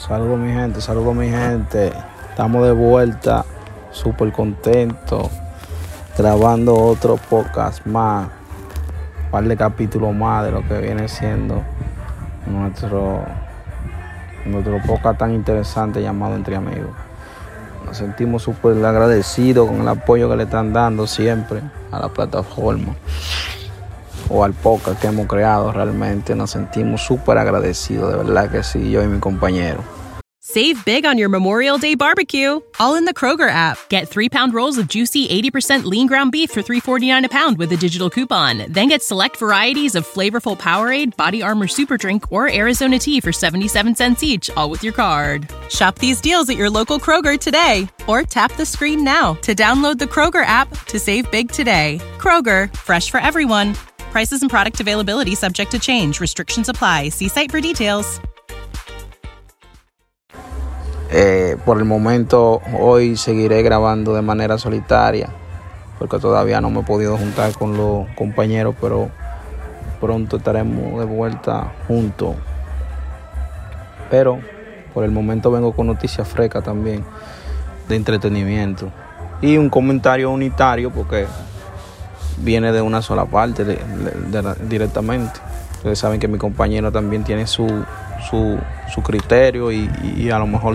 Saludos mi gente, saludos mi gente. Estamos de vuelta, súper contentos, grabando otro podcast más, un par de capítulos más de lo que viene siendo nuestro, nuestro podcast tan interesante llamado Entre Amigos. Nos sentimos súper agradecidos con el apoyo que le están dando siempre a la plataforma o al podcast que hemos creado. Realmente nos sentimos súper agradecidos, de verdad que sí, yo y mi compañero. Save big on your Memorial Day barbecue, all in the Kroger app. Get three pound rolls of juicy 80% lean ground beef for $3.49 a pound with a digital coupon. Then get select varieties of flavorful Powerade, Body Armor Super Drink, or Arizona tea for 77 cents each, all with your card. Shop these deals at your local Kroger today, or tap the screen now to download the Kroger app to save big today. Kroger, fresh for everyone. Prices and product availability subject to change. Restrictions apply. See site for details. Eh, por el momento, hoy seguiré grabando de manera solitaria, porque todavía no me he podido juntar con los compañeros, pero pronto estaremos de vuelta juntos. Pero por el momento vengo con noticias frescas también de entretenimiento y un comentario unitario porque viene de una sola parte de, directamente. Ustedes saben que mi compañero también tiene su, su, su criterio y, y a lo mejor